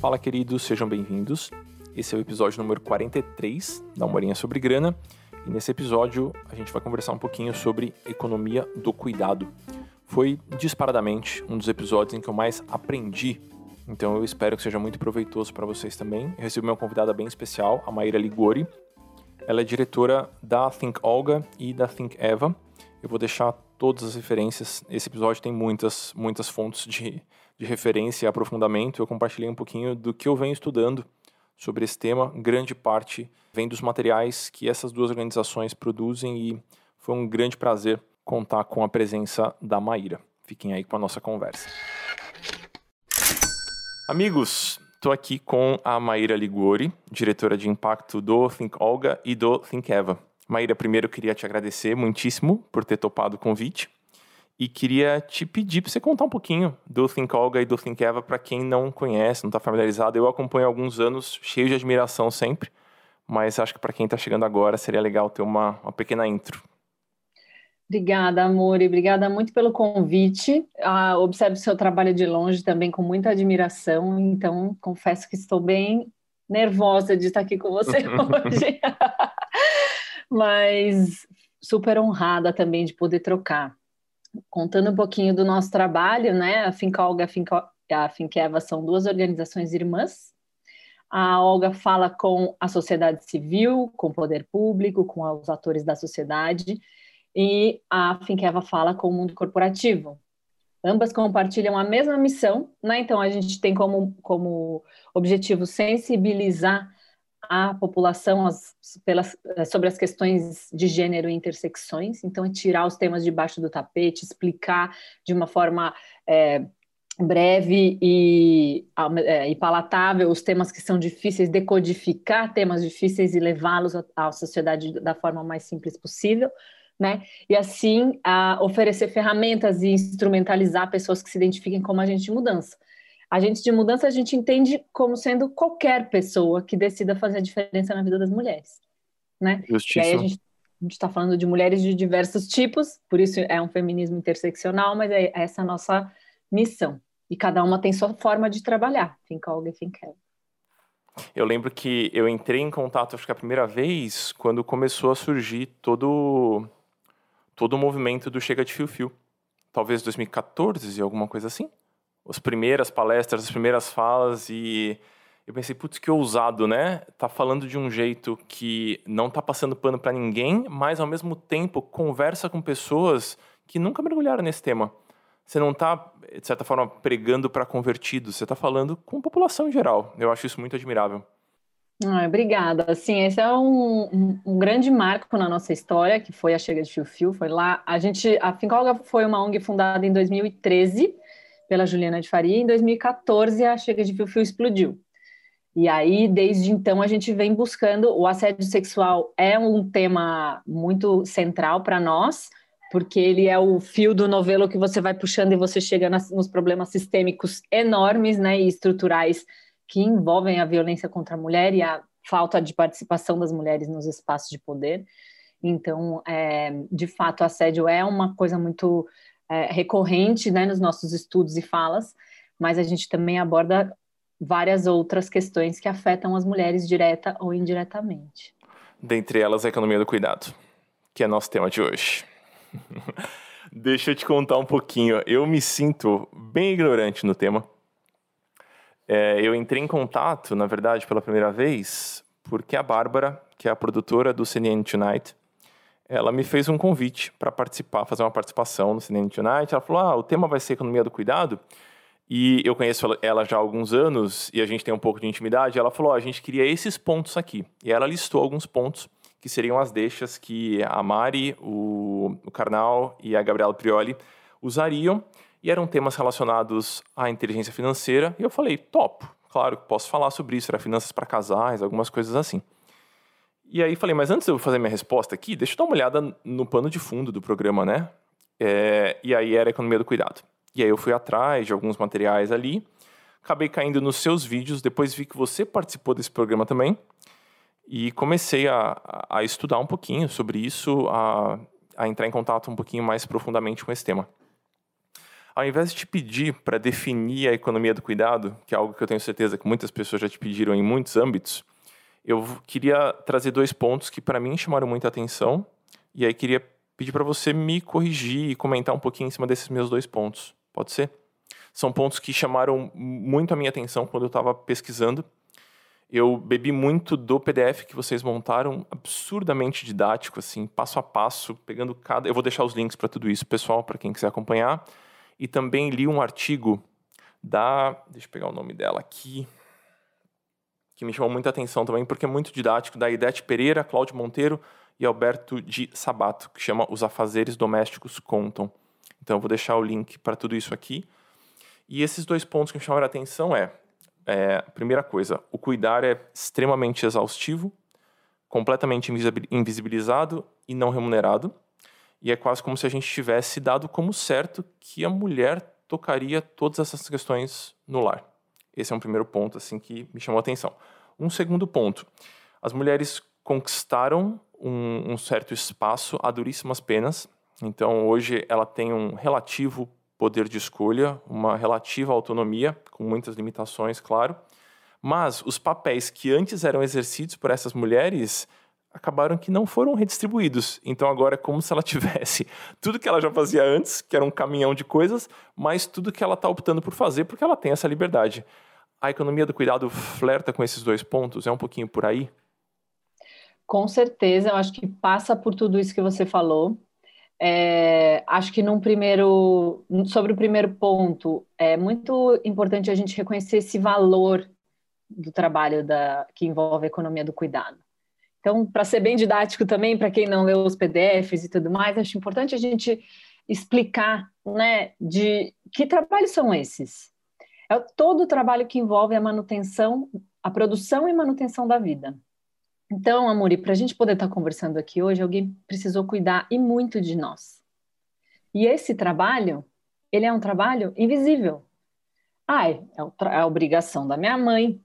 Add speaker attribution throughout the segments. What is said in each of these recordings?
Speaker 1: Fala, queridos, sejam bem-vindos. Esse é o episódio número 43 da Humorinha sobre Grana. E nesse episódio a gente vai conversar um pouquinho sobre economia do cuidado. Foi disparadamente um dos episódios em que eu mais aprendi. Então eu espero que seja muito proveitoso para vocês também. Eu recebi uma convidada bem especial, a Maíra Ligori. Ela é diretora da Think Olga e da Think Eva. Eu vou deixar todas as referências. Esse episódio tem muitas, muitas fontes de, de referência e aprofundamento. Eu compartilhei um pouquinho do que eu venho estudando sobre esse tema. Grande parte vem dos materiais que essas duas organizações produzem e foi um grande prazer contar com a presença da Maíra. Fiquem aí com a nossa conversa. Amigos, estou aqui com a Maíra Ligori, diretora de impacto do Think Olga e do Think Eva. Maíra, primeiro eu queria te agradecer muitíssimo por ter topado o convite. E queria te pedir para você contar um pouquinho do Think Olga e do Think Eva para quem não conhece, não está familiarizado. Eu acompanho há alguns anos, cheio de admiração sempre, mas acho que para quem está chegando agora seria legal ter uma, uma pequena intro.
Speaker 2: Obrigada, amor, e obrigada muito pelo convite. Ah, observo o seu trabalho de longe também com muita admiração, então confesso que estou bem nervosa de estar aqui com você hoje, mas super honrada também de poder trocar contando um pouquinho do nosso trabalho, né? A Finca Olga e a Finqueva são duas organizações irmãs. A Olga fala com a sociedade civil, com o poder público, com os atores da sociedade, e a Finqueva fala com o mundo corporativo. Ambas compartilham a mesma missão, né? Então a gente tem como, como objetivo sensibilizar a população as, pelas, eh, sobre as questões de gênero e intersecções, então é tirar os temas debaixo do tapete, explicar de uma forma é, breve e, é, e, palatável os temas que são difíceis, decodificar temas difíceis e levá-los à, à sociedade da forma mais simples possível. Né? E assim oferecer ferramentas e instrumentalizar pessoas que se identifiquem como agentes de mudança. Agente de mudança a gente entende como sendo qualquer pessoa que decida fazer a diferença na vida das mulheres, né?
Speaker 1: Justiça.
Speaker 2: E aí a gente está falando de mulheres de diversos tipos, por isso é um feminismo interseccional, mas é essa a nossa missão. E cada uma tem sua forma de trabalhar. Think e Think.
Speaker 1: Eu lembro que eu entrei em contato, acho que a primeira vez, quando começou a surgir todo, todo o movimento do Chega de Fio Fio. Talvez 2014, alguma coisa assim as primeiras palestras, as primeiras falas e eu pensei, putz, que ousado, né? Tá falando de um jeito que não tá passando pano para ninguém, mas ao mesmo tempo conversa com pessoas que nunca mergulharam nesse tema. Você não tá, de certa forma, pregando para convertidos, você tá falando com a população em geral. Eu acho isso muito admirável.
Speaker 2: Ah, obrigada. Assim, esse é um, um, grande marco na nossa história, que foi a Chega de Fio Fio. Foi lá, a gente, a Fincolga foi uma ONG fundada em 2013 pela Juliana de Faria. Em 2014, a Chega de Fio Fio explodiu. E aí, desde então, a gente vem buscando. O assédio sexual é um tema muito central para nós, porque ele é o fio do novelo que você vai puxando e você chega nas, nos problemas sistêmicos enormes né, e estruturais que envolvem a violência contra a mulher e a falta de participação das mulheres nos espaços de poder. Então, é, de fato, o assédio é uma coisa muito é, recorrente né, nos nossos estudos e falas, mas a gente também aborda várias outras questões que afetam as mulheres direta ou indiretamente.
Speaker 1: Dentre elas, a economia do cuidado, que é nosso tema de hoje. Deixa eu te contar um pouquinho. Eu me sinto bem ignorante no tema. É, eu entrei em contato, na verdade, pela primeira vez, porque a Bárbara, que é a produtora do CNN Tonight, ela me fez um convite para participar, fazer uma participação no Cinema Tonight. Ela falou: ah, o tema vai ser economia do cuidado. E eu conheço ela já há alguns anos e a gente tem um pouco de intimidade. Ela falou: oh, a gente queria esses pontos aqui. E ela listou alguns pontos que seriam as deixas que a Mari, o, o Karnal e a Gabriela Prioli usariam. E eram temas relacionados à inteligência financeira. E eu falei: topo, claro, posso falar sobre isso. Era finanças para casais, algumas coisas assim. E aí falei, mas antes de eu fazer minha resposta aqui, deixa eu dar uma olhada no pano de fundo do programa, né? É, e aí era a economia do cuidado. E aí eu fui atrás de alguns materiais ali, acabei caindo nos seus vídeos, depois vi que você participou desse programa também, e comecei a, a estudar um pouquinho sobre isso, a, a entrar em contato um pouquinho mais profundamente com esse tema. Ao invés de te pedir para definir a economia do cuidado, que é algo que eu tenho certeza que muitas pessoas já te pediram em muitos âmbitos, eu queria trazer dois pontos que para mim chamaram muita atenção e aí queria pedir para você me corrigir e comentar um pouquinho em cima desses meus dois pontos. Pode ser? São pontos que chamaram muito a minha atenção quando eu estava pesquisando. Eu bebi muito do PDF que vocês montaram, absurdamente didático, assim, passo a passo, pegando cada. Eu vou deixar os links para tudo isso, pessoal, para quem quiser acompanhar. E também li um artigo da. Deixa eu pegar o nome dela aqui que me chamou muita atenção também, porque é muito didático, da Idete Pereira, Cláudio Monteiro e Alberto de Sabato, que chama Os Afazeres Domésticos Contam. Então eu vou deixar o link para tudo isso aqui. E esses dois pontos que me chamaram a atenção é, é, primeira coisa, o cuidar é extremamente exaustivo, completamente invisibilizado e não remunerado. E é quase como se a gente tivesse dado como certo que a mulher tocaria todas essas questões no lar. Esse é um primeiro ponto assim que me chamou a atenção. Um segundo ponto: as mulheres conquistaram um, um certo espaço a duríssimas penas. Então, hoje ela tem um relativo poder de escolha, uma relativa autonomia, com muitas limitações, claro. Mas os papéis que antes eram exercidos por essas mulheres acabaram que não foram redistribuídos. Então agora é como se ela tivesse tudo que ela já fazia antes, que era um caminhão de coisas, mas tudo que ela está optando por fazer porque ela tem essa liberdade. A economia do cuidado flerta com esses dois pontos? É um pouquinho por aí?
Speaker 2: Com certeza, eu acho que passa por tudo isso que você falou. É, acho que num primeiro, sobre o primeiro ponto, é muito importante a gente reconhecer esse valor do trabalho da, que envolve a economia do cuidado. Então, para ser bem didático também, para quem não leu os PDFs e tudo mais, acho importante a gente explicar, né, de que trabalhos são esses. É todo o trabalho que envolve a manutenção, a produção e manutenção da vida. Então, Amori, para a gente poder estar tá conversando aqui hoje, alguém precisou cuidar e muito de nós. E esse trabalho, ele é um trabalho invisível. Ai, é, é a obrigação da minha mãe,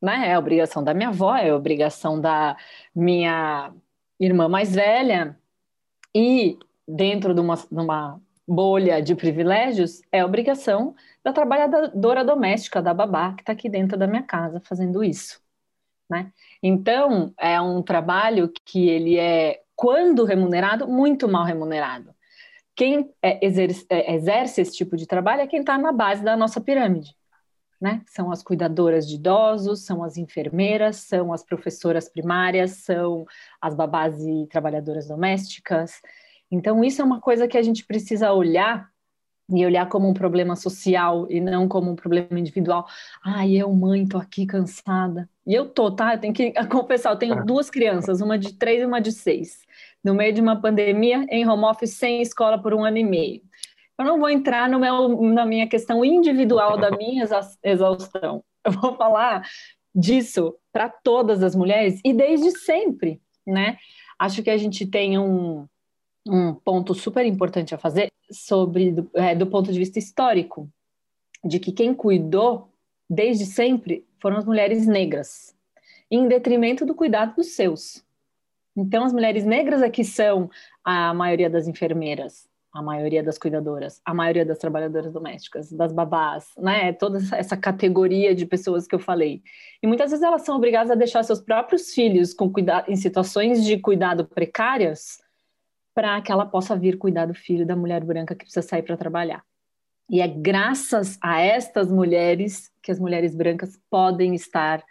Speaker 2: né? É a obrigação da minha avó, é a obrigação da minha irmã mais velha, e dentro de uma, de uma bolha de privilégios, é a obrigação da trabalhadora doméstica, da babá, que está aqui dentro da minha casa fazendo isso. Né? Então, é um trabalho que ele é, quando remunerado, muito mal remunerado. Quem é, exerce, é, exerce esse tipo de trabalho é quem está na base da nossa pirâmide né? São as cuidadoras de idosos, são as enfermeiras, são as professoras primárias, são as babás e trabalhadoras domésticas. Então, isso é uma coisa que a gente precisa olhar e olhar como um problema social e não como um problema individual. Ai, eu, mãe, tô aqui cansada. E eu tô, tá? Eu tenho que confessar, eu tenho é. duas crianças, uma de três e uma de seis. No meio de uma pandemia, em home office, sem escola por um ano e meio. Eu não vou entrar no meu, na minha questão individual da minha exaustão. Eu vou falar disso para todas as mulheres e desde sempre, né? Acho que a gente tem um, um ponto super importante a fazer sobre do, é, do ponto de vista histórico, de que quem cuidou desde sempre foram as mulheres negras, em detrimento do cuidado dos seus. Então, as mulheres negras aqui são a maioria das enfermeiras, a maioria das cuidadoras, a maioria das trabalhadoras domésticas, das babás, né? Toda essa categoria de pessoas que eu falei. E muitas vezes elas são obrigadas a deixar seus próprios filhos com cuidado, em situações de cuidado precárias para que ela possa vir cuidar do filho da mulher branca que precisa sair para trabalhar. E é graças a estas mulheres que as mulheres brancas podem estar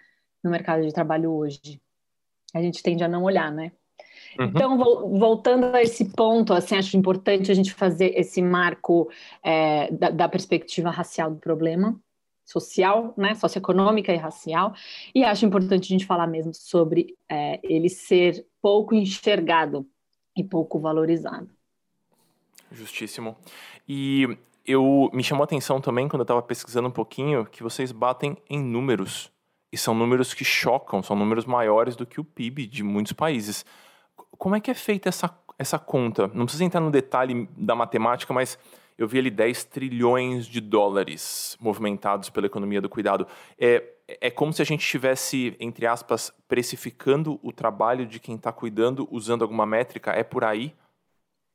Speaker 2: no mercado de trabalho hoje. A gente tende a não olhar, né? Uhum. Então, voltando a esse ponto, assim, acho importante a gente fazer esse marco é, da, da, perspectiva racial do problema, social, né, socioeconômica e racial, e acho importante a gente falar mesmo sobre é, ele ser pouco enxergado e pouco valorizado.
Speaker 1: Justíssimo. E eu me chamou a atenção também quando eu estava pesquisando um pouquinho que vocês batem em números e são números que chocam, são números maiores do que o PIB de muitos países. Como é que é feita essa, essa conta? Não precisa entrar no detalhe da matemática, mas eu vi ali 10 trilhões de dólares movimentados pela economia do cuidado. É, é como se a gente estivesse, entre aspas, precificando o trabalho de quem está cuidando usando alguma métrica? É por aí?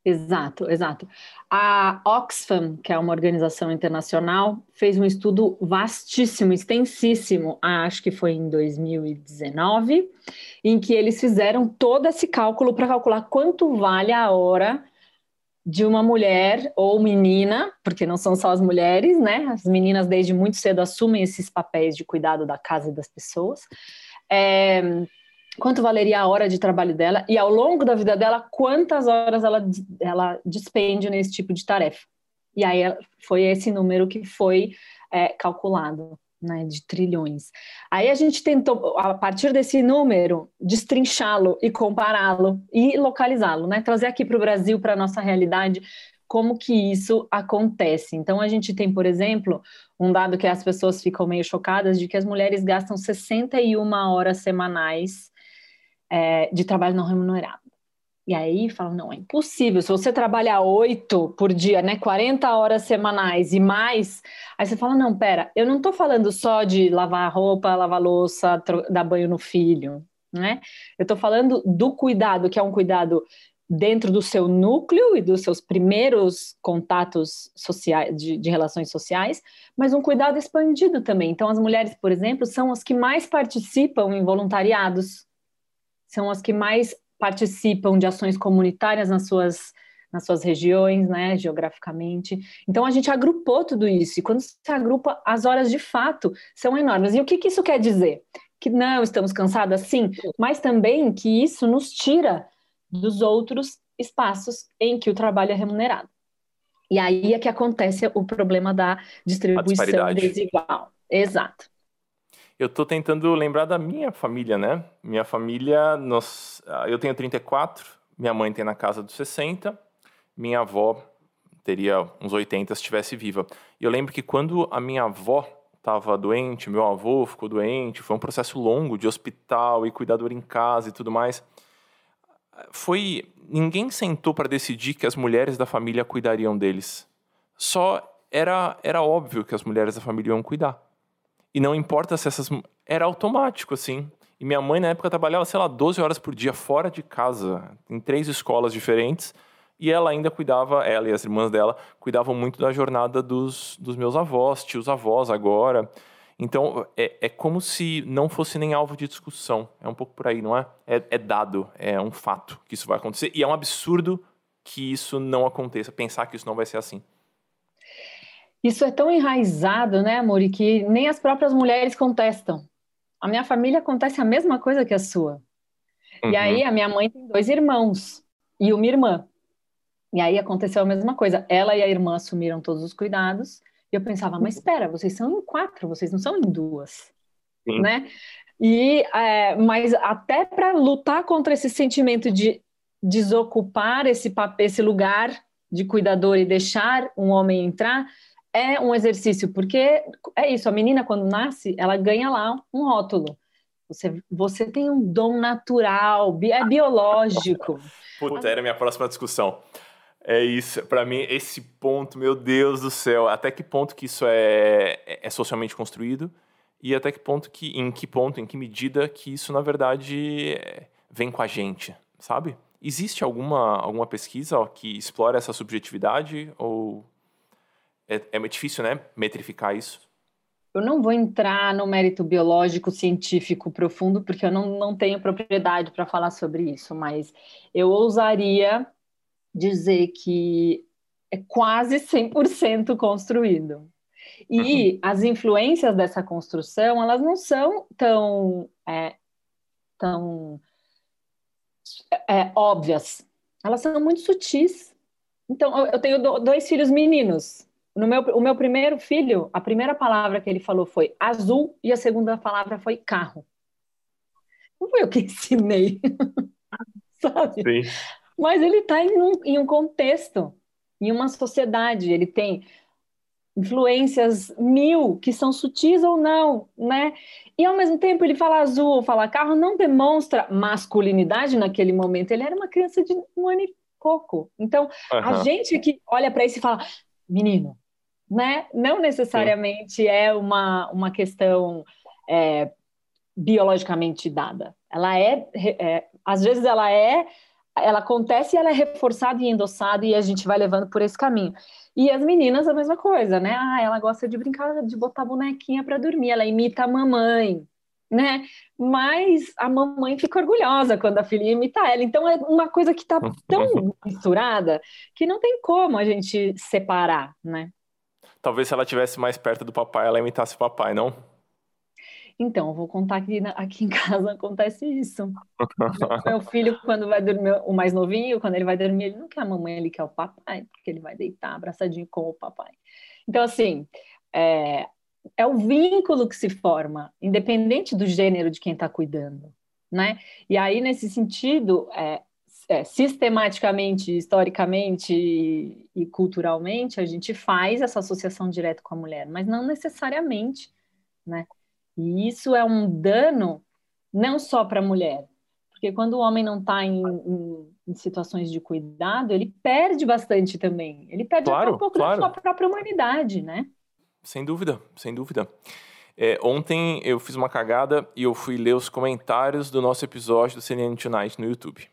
Speaker 2: Exato, exato. A Oxfam, que é uma organização internacional, fez um estudo vastíssimo, extensíssimo, acho que foi em 2019, em que eles fizeram todo esse cálculo para calcular quanto vale a hora de uma mulher ou menina, porque não são só as mulheres, né? As meninas desde muito cedo assumem esses papéis de cuidado da casa e das pessoas. É, quanto valeria a hora de trabalho dela e ao longo da vida dela, quantas horas ela, ela despende nesse tipo de tarefa. E aí foi esse número que foi é, calculado, né, de trilhões. Aí a gente tentou, a partir desse número, destrinchá-lo e compará-lo e localizá-lo, né, trazer aqui para o Brasil, para a nossa realidade, como que isso acontece. Então a gente tem, por exemplo, um dado que as pessoas ficam meio chocadas de que as mulheres gastam 61 horas semanais é, de trabalho não remunerado. E aí falam, não, é impossível. Se você trabalha oito por dia, né, 40 horas semanais e mais, aí você fala, não, pera, eu não estou falando só de lavar roupa, lavar louça, dar banho no filho, né? Eu estou falando do cuidado, que é um cuidado dentro do seu núcleo e dos seus primeiros contatos sociais, de, de, relações sociais, mas um cuidado expandido também. Então, as mulheres, por exemplo, são as que mais participam em voluntariados, são as que mais participam de ações comunitárias nas suas nas suas regiões, né, geograficamente. Então a gente agrupou tudo isso e quando se agrupa, as horas de fato são enormes. E o que, que isso quer dizer? Que não estamos cansadas, sim, mas também que isso nos tira dos outros espaços em que o trabalho é remunerado. E aí é que acontece o problema da distribuição desigual. Exato.
Speaker 1: Eu tô tentando lembrar da minha família, né? Minha família, nós, eu tenho 34, minha mãe tem na casa dos 60, minha avó teria uns 80 se estivesse viva. E eu lembro que quando a minha avó estava doente, meu avô ficou doente, foi um processo longo de hospital e cuidador em casa e tudo mais. Foi ninguém sentou para decidir que as mulheres da família cuidariam deles. Só era era óbvio que as mulheres da família iam cuidar. E não importa se essas. Era automático, assim. E minha mãe, na época, trabalhava, sei lá, 12 horas por dia fora de casa, em três escolas diferentes. E ela ainda cuidava, ela e as irmãs dela, cuidavam muito da jornada dos, dos meus avós, tios avós agora. Então, é, é como se não fosse nem alvo de discussão. É um pouco por aí, não é? é? É dado, é um fato que isso vai acontecer. E é um absurdo que isso não aconteça, pensar que isso não vai ser assim.
Speaker 2: Isso é tão enraizado, né, Amori, que nem as próprias mulheres contestam. A minha família acontece a mesma coisa que a sua. Uhum. E aí a minha mãe tem dois irmãos e uma irmã. E aí aconteceu a mesma coisa. Ela e a irmã assumiram todos os cuidados. E eu pensava, mas espera, vocês são em quatro, vocês não são em duas, Sim. né? E é, mas até para lutar contra esse sentimento de desocupar esse papel, esse lugar de cuidador e deixar um homem entrar, é um exercício, porque é isso, a menina quando nasce, ela ganha lá um rótulo. Você, você tem um dom natural, é biológico.
Speaker 1: Puta, era minha próxima discussão. É isso, para mim, esse ponto, meu Deus do céu, até que ponto que isso é, é, é socialmente construído e até que ponto que, em que ponto, em que medida que isso, na verdade, vem com a gente, sabe? Existe alguma, alguma pesquisa que explora essa subjetividade ou é, é muito difícil, né? Metrificar isso.
Speaker 2: Eu não vou entrar no mérito biológico, científico profundo, porque eu não, não tenho propriedade para falar sobre isso, mas eu ousaria dizer que é quase 100% construído. E uhum. as influências dessa construção, elas não são tão, é, tão é, óbvias, elas são muito sutis. Então, eu tenho dois filhos meninos, no meu, o meu primeiro filho, a primeira palavra que ele falou foi azul e a segunda palavra foi carro. Não foi eu que ensinei, sabe? Sim. Mas ele está em, um, em um contexto, em uma sociedade, ele tem influências mil que são sutis ou não, né? E ao mesmo tempo ele fala azul, fala carro, não demonstra masculinidade naquele momento. Ele era uma criança de um ano e pouco. Então, uhum. a gente que olha para isso e fala, menino, né? Não necessariamente Sim. é uma, uma questão é, biologicamente dada. Ela é, é, às vezes ela é, ela acontece e ela é reforçada e endossada e a gente vai levando por esse caminho. E as meninas a mesma coisa, né? Ah, ela gosta de brincar, de botar bonequinha para dormir, ela imita a mamãe, né? Mas a mamãe fica orgulhosa quando a filha imita ela. Então é uma coisa que está tão misturada que não tem como a gente separar, né?
Speaker 1: Talvez se ela estivesse mais perto do papai, ela imitasse o papai, não?
Speaker 2: Então, vou contar que aqui em casa acontece isso. Meu filho, quando vai dormir, o mais novinho, quando ele vai dormir, ele não quer a mamãe, ele quer o papai, porque ele vai deitar abraçadinho com o papai. Então, assim, é, é o vínculo que se forma, independente do gênero de quem está cuidando, né? E aí, nesse sentido, é, é, sistematicamente, historicamente e, culturalmente, a gente faz essa associação direta com a mulher, mas não necessariamente, né? E isso é um dano não só para a mulher, porque quando o homem não está em, em, em, situações de cuidado, ele perde bastante também. Ele perde claro, um pouco claro. da sua própria humanidade, né?
Speaker 1: Sem dúvida, sem dúvida. É, ontem eu fiz uma cagada e eu fui ler os comentários do nosso episódio do CNN Tonight no YouTube.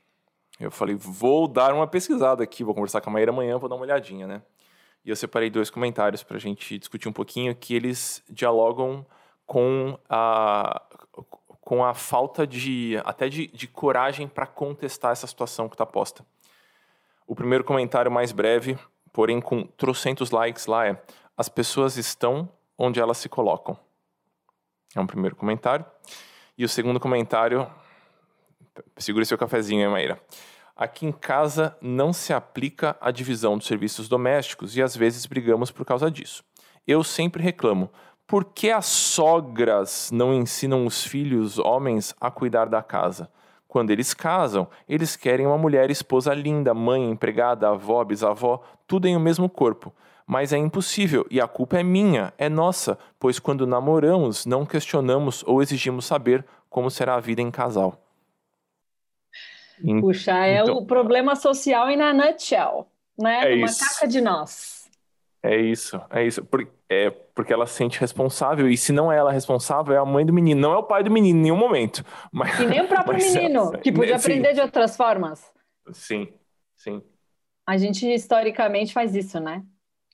Speaker 1: Eu falei, vou dar uma pesquisada aqui, vou conversar com a Maíra amanhã, vou dar uma olhadinha, né? E eu separei dois comentários para a gente discutir um pouquinho que eles dialogam com a, com a falta de até de, de coragem para contestar essa situação que está posta. O primeiro comentário mais breve, porém com trocentos likes lá é: as pessoas estão onde elas se colocam. É um primeiro comentário. E o segundo comentário, segure seu cafezinho aí, Maíra. Aqui em casa não se aplica a divisão dos serviços domésticos e às vezes brigamos por causa disso. Eu sempre reclamo, por que as sogras não ensinam os filhos homens a cuidar da casa? Quando eles casam, eles querem uma mulher esposa linda, mãe, empregada, avó, bisavó, tudo em o mesmo corpo. Mas é impossível e a culpa é minha, é nossa, pois quando namoramos não questionamos ou exigimos saber como será a vida em casal.
Speaker 2: Puxa, é então, o problema social e na nutshell, né?
Speaker 1: É
Speaker 2: Uma
Speaker 1: isso.
Speaker 2: de nós.
Speaker 1: É isso, é isso. Por, é porque ela se sente responsável, e se não é ela responsável, é a mãe do menino, não é o pai do menino em nenhum momento. Mas,
Speaker 2: e nem o próprio menino, é, que podia aprender de outras formas.
Speaker 1: Sim, sim.
Speaker 2: A gente historicamente faz isso, né?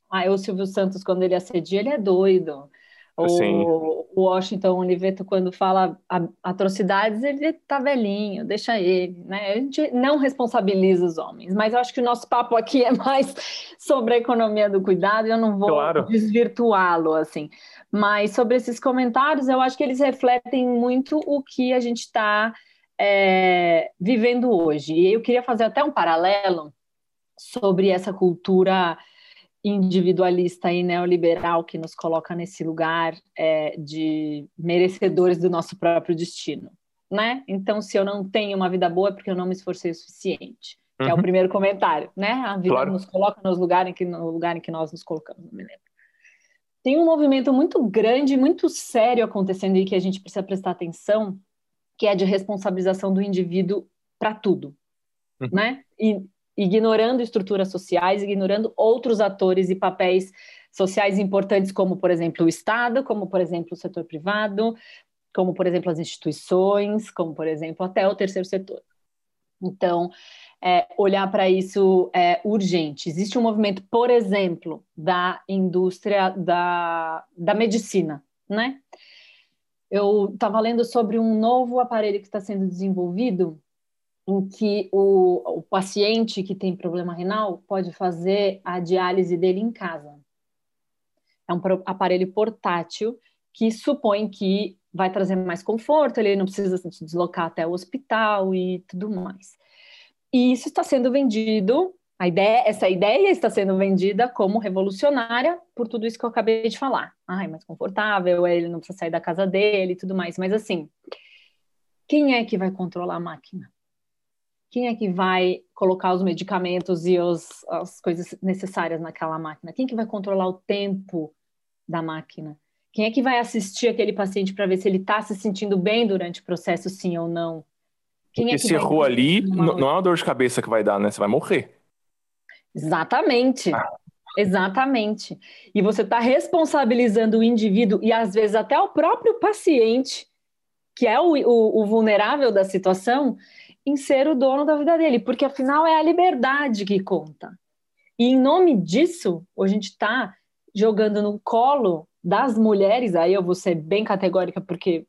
Speaker 2: Ah, o Silvio Santos, quando ele assedia, ele é doido. O, o Washington Oliveto, quando fala atrocidades, ele tá velhinho, deixa ele, né? A gente não responsabiliza os homens, mas eu acho que o nosso papo aqui é mais sobre a economia do cuidado, eu não vou claro. desvirtuá-lo, assim. Mas sobre esses comentários, eu acho que eles refletem muito o que a gente está é, vivendo hoje. E eu queria fazer até um paralelo sobre essa cultura individualista e neoliberal que nos coloca nesse lugar é, de merecedores do nosso próprio destino, né? Então, se eu não tenho uma vida boa é porque eu não me esforcei o suficiente. Uhum. é o uhum. primeiro comentário, né? A vida claro. nos coloca nos lugar em que, no lugar em que nós nos colocamos, não me lembro. Tem um movimento muito grande, muito sério acontecendo e que a gente precisa prestar atenção, que é de responsabilização do indivíduo para tudo, uhum. né? E ignorando estruturas sociais, ignorando outros atores e papéis sociais importantes, como, por exemplo, o Estado, como, por exemplo, o setor privado, como, por exemplo, as instituições, como, por exemplo, até o terceiro setor. Então, é, olhar para isso é urgente. Existe um movimento, por exemplo, da indústria da, da medicina, né? Eu estava lendo sobre um novo aparelho que está sendo desenvolvido em que o, o paciente que tem problema renal pode fazer a diálise dele em casa. É um aparelho portátil que supõe que vai trazer mais conforto, ele não precisa se deslocar até o hospital e tudo mais. E isso está sendo vendido, a ideia, essa ideia está sendo vendida como revolucionária por tudo isso que eu acabei de falar. Ai, mais confortável, ele não precisa sair da casa dele e tudo mais. Mas assim, quem é que vai controlar a máquina? Quem é que vai colocar os medicamentos e os, as coisas necessárias naquela máquina? Quem é que vai controlar o tempo da máquina? Quem é que vai assistir aquele paciente para ver se ele está se sentindo bem durante o processo, sim ou não?
Speaker 1: Quem Porque é que se errou ali, não é uma dor de cabeça que vai dar, né? Você vai morrer.
Speaker 2: Exatamente. Ah. Exatamente. E você está responsabilizando o indivíduo e às vezes até o próprio paciente, que é o, o, o vulnerável da situação, em ser o dono da vida dele, porque afinal é a liberdade que conta. E em nome disso, a gente está jogando no colo das mulheres, aí eu vou ser bem categórica, porque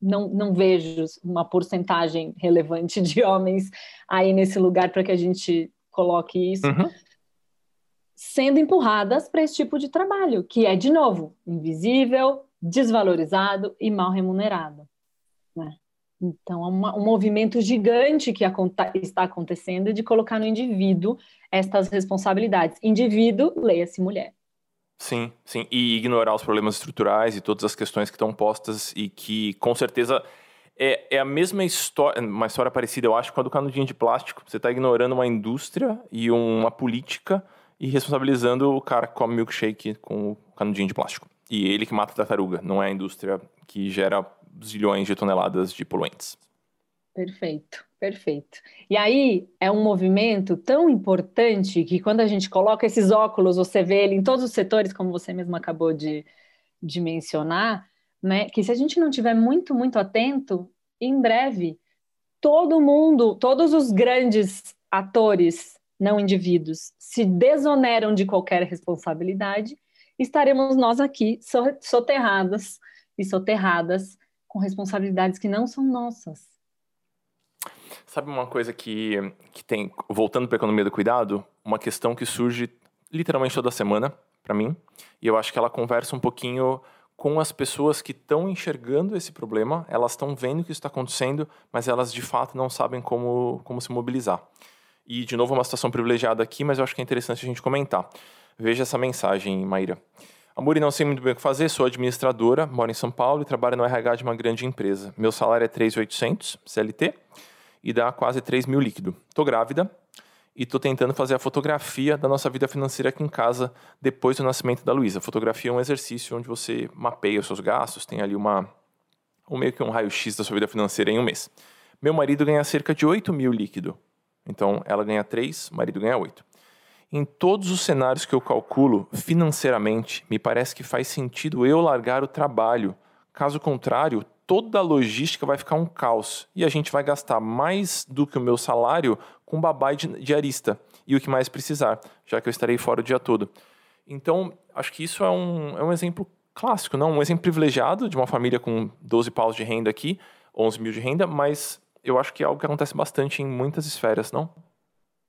Speaker 2: não, não vejo uma porcentagem relevante de homens aí nesse lugar para que a gente coloque isso, uhum. sendo empurradas para esse tipo de trabalho, que é, de novo, invisível, desvalorizado e mal remunerado. Né? Então, é uma, um movimento gigante que está acontecendo de colocar no indivíduo estas responsabilidades. Indivíduo, leia-se mulher.
Speaker 1: Sim, sim. E ignorar os problemas estruturais e todas as questões que estão postas e que, com certeza, é, é a mesma história, uma história parecida, eu acho, com a do canudinho de plástico. Você está ignorando uma indústria e uma política e responsabilizando o cara que come milkshake com o canudinho de plástico. E ele que mata a tartaruga, não é a indústria que gera zilhões de toneladas de poluentes.
Speaker 2: Perfeito, perfeito. E aí é um movimento tão importante que quando a gente coloca esses óculos, você vê ele em todos os setores, como você mesmo acabou de, de mencionar, né? Que se a gente não tiver muito, muito atento, em breve todo mundo, todos os grandes atores, não indivíduos, se desoneram de qualquer responsabilidade, estaremos nós aqui soterradas e soterradas com responsabilidades que não são nossas.
Speaker 1: Sabe uma coisa que, que tem, voltando para a economia do cuidado, uma questão que surge literalmente toda semana para mim, e eu acho que ela conversa um pouquinho com as pessoas que estão enxergando esse problema, elas estão vendo que está acontecendo, mas elas de fato não sabem como, como se mobilizar. E, de novo, uma situação privilegiada aqui, mas eu acho que é interessante a gente comentar. Veja essa mensagem, Maíra. Amor, não sei muito bem o que fazer, sou administradora, moro em São Paulo e trabalho no RH de uma grande empresa. Meu salário é 3.800 CLT e dá quase 3 mil líquido. Estou grávida e estou tentando fazer a fotografia da nossa vida financeira aqui em casa depois do nascimento da Luísa. Fotografia é um exercício onde você mapeia os seus gastos, tem ali uma um meio que um raio-x da sua vida financeira em um mês. Meu marido ganha cerca de 8 mil líquido. Então, ela ganha 3, o marido ganha 8. Em todos os cenários que eu calculo financeiramente, me parece que faz sentido eu largar o trabalho. Caso contrário, toda a logística vai ficar um caos e a gente vai gastar mais do que o meu salário com babá diarista e o que mais precisar, já que eu estarei fora o dia todo. Então, acho que isso é um, é um exemplo clássico, não? Um exemplo privilegiado de uma família com 12 paus de renda aqui, 11 mil de renda, mas eu acho que é algo que acontece bastante em muitas esferas, não?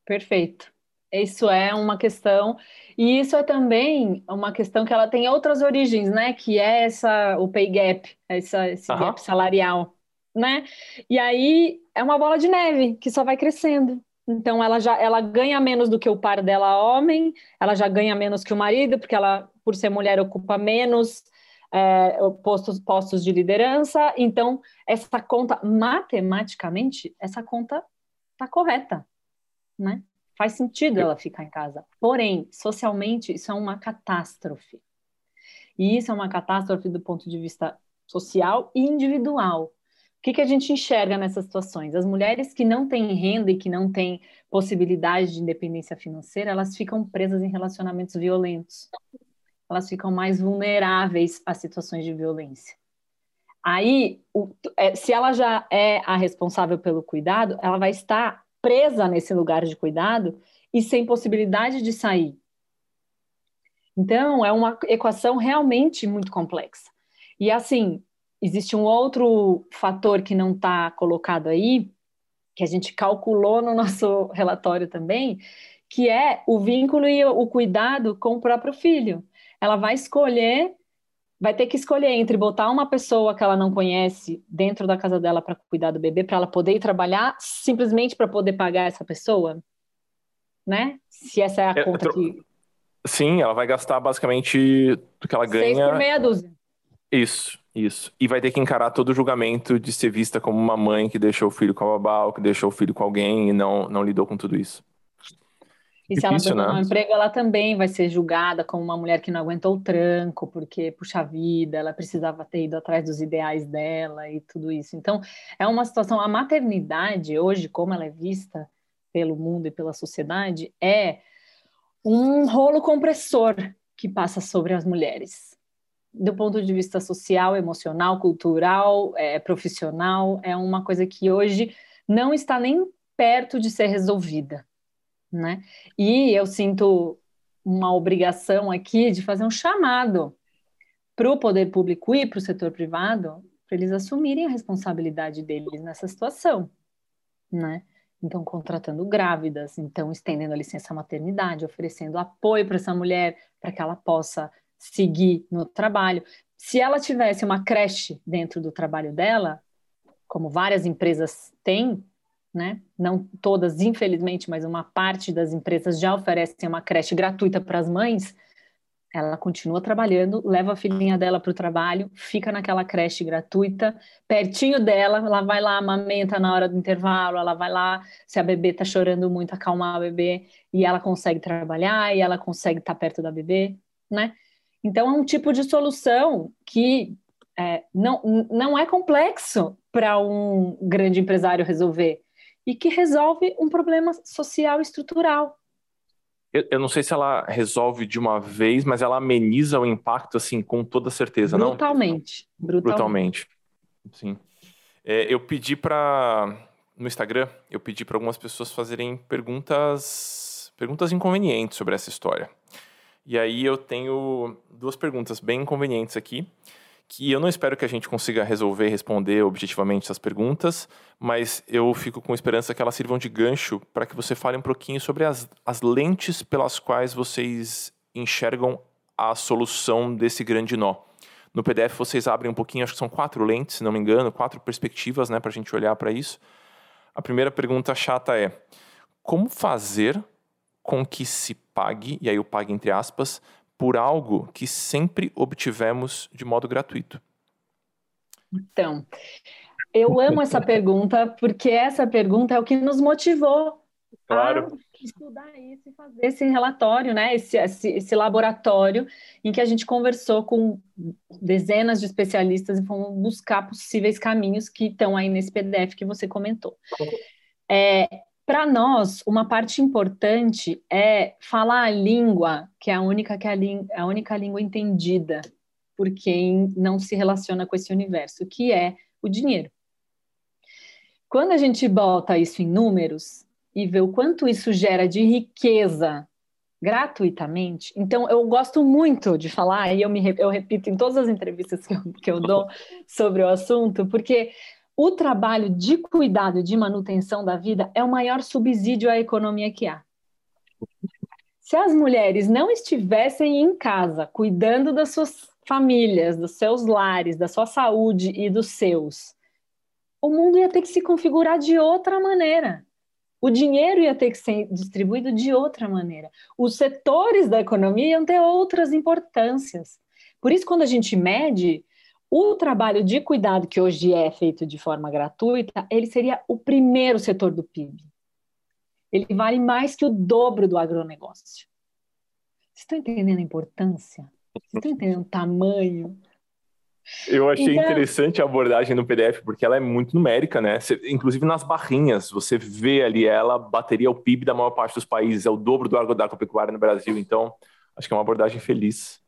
Speaker 2: Perfeito. Isso é uma questão, e isso é também uma questão que ela tem outras origens, né? Que é essa, o pay gap, essa, esse uhum. gap salarial, né? E aí é uma bola de neve que só vai crescendo. Então ela já ela ganha menos do que o par dela homem, ela já ganha menos que o marido, porque ela, por ser mulher, ocupa menos é, postos, postos de liderança. Então, essa conta, matematicamente, essa conta está correta, né? Faz sentido ela ficar em casa. Porém, socialmente, isso é uma catástrofe. E isso é uma catástrofe do ponto de vista social e individual. O que, que a gente enxerga nessas situações? As mulheres que não têm renda e que não têm possibilidade de independência financeira, elas ficam presas em relacionamentos violentos. Elas ficam mais vulneráveis a situações de violência. Aí, é, se ela já é a responsável pelo cuidado, ela vai estar presa nesse lugar de cuidado e sem possibilidade de sair. Então, é uma equação realmente muito complexa. E assim, existe um outro fator que não está colocado aí, que a gente calculou no nosso relatório também, que é o vínculo e o cuidado com o próprio filho. Ela vai escolher vai ter que escolher entre botar uma pessoa que ela não conhece dentro da casa dela para cuidar do bebê, para ela poder ir trabalhar, simplesmente para poder pagar essa pessoa, né? Se essa é a é, conta que.
Speaker 1: Sim, ela vai gastar basicamente do que ela ganha. Seis
Speaker 2: por meia dúzia.
Speaker 1: Isso, isso. E vai ter que encarar todo o julgamento de ser vista como uma mãe que deixou o filho com a babá, ou que deixou o filho com alguém e não, não lidou com tudo isso.
Speaker 2: E Difícil, se ela perder né? um emprego, ela também vai ser julgada como uma mulher que não aguentou o tranco, porque, puxa vida, ela precisava ter ido atrás dos ideais dela e tudo isso. Então, é uma situação. A maternidade, hoje, como ela é vista pelo mundo e pela sociedade, é um rolo compressor que passa sobre as mulheres. Do ponto de vista social, emocional, cultural, é, profissional, é uma coisa que hoje não está nem perto de ser resolvida, né? E eu sinto uma obrigação aqui de fazer um chamado para o poder público e para o setor privado para eles assumirem a responsabilidade deles nessa situação, né? Então, contratando grávidas, então estendendo a licença maternidade, oferecendo apoio para essa mulher para que ela possa seguir no trabalho. Se ela tivesse uma creche dentro do trabalho dela, como várias empresas têm, né? Não todas, infelizmente, mas uma parte das empresas já oferecem uma creche gratuita para as mães. Ela continua trabalhando, leva a filhinha dela para o trabalho, fica naquela creche gratuita, pertinho dela, ela vai lá, amamenta na hora do intervalo, ela vai lá, se a bebê está chorando muito, acalmar a bebê, e ela consegue trabalhar, e ela consegue estar tá perto da bebê, né? Então, é um tipo de solução que é, não, não é complexo para um grande empresário resolver e que resolve um problema social estrutural.
Speaker 1: Eu, eu, não sei se ela resolve de uma vez, mas ela ameniza o impacto, assim, com toda certeza,
Speaker 2: brutalmente,
Speaker 1: não? Brutalmente. Brutalmente. Sim. É, eu pedi para no Instagram, eu pedi para algumas pessoas fazerem perguntas, perguntas inconvenientes sobre essa história. E aí eu tenho duas perguntas bem inconvenientes aqui que eu não espero que a gente consiga resolver responder objetivamente essas perguntas, mas eu fico com esperança que elas sirvam de gancho para que você fale um pouquinho sobre as, as lentes pelas quais vocês enxergam a solução desse grande nó. No PDF vocês abrem um pouquinho, acho que são quatro lentes, se não me engano, quatro perspectivas né, para a gente olhar para isso. A primeira pergunta chata é: como fazer com que se pague, e aí o pague entre aspas, por algo que sempre obtivemos de modo gratuito?
Speaker 2: Então, eu amo essa pergunta porque essa pergunta é o que nos motivou
Speaker 1: claro.
Speaker 2: a estudar isso e fazer esse relatório, né? Esse, esse, esse, laboratório em que a gente conversou com dezenas de especialistas e fomos buscar possíveis caminhos que estão aí nesse PDF que você comentou. É, para nós, uma parte importante é falar a língua, que é a única, que é a, a única língua entendida por quem não se relaciona com esse universo, que é o dinheiro. Quando a gente bota isso em números e vê o quanto isso gera de riqueza gratuitamente, então eu gosto muito de falar, e eu, me, eu repito em todas as entrevistas que eu, que eu dou sobre o assunto, porque o trabalho de cuidado de manutenção da vida é o maior subsídio à economia que há. Se as mulheres não estivessem em casa cuidando das suas famílias, dos seus lares, da sua saúde e dos seus, o mundo ia ter que se configurar de outra maneira. O dinheiro ia ter que ser distribuído de outra maneira. Os setores da economia iam ter outras importâncias. Por isso, quando a gente mede, o trabalho de cuidado, que hoje é feito de forma gratuita, ele seria o primeiro setor do PIB. Ele vale mais que o dobro do agronegócio. Vocês estão entendendo a importância? Vocês estão entendendo o tamanho?
Speaker 1: Eu achei então... interessante a abordagem no PDF, porque ela é muito numérica, né? Você, inclusive nas barrinhas, você vê ali, ela bateria o PIB da maior parte dos países, é o dobro do agropecuário no Brasil, então acho que é uma abordagem feliz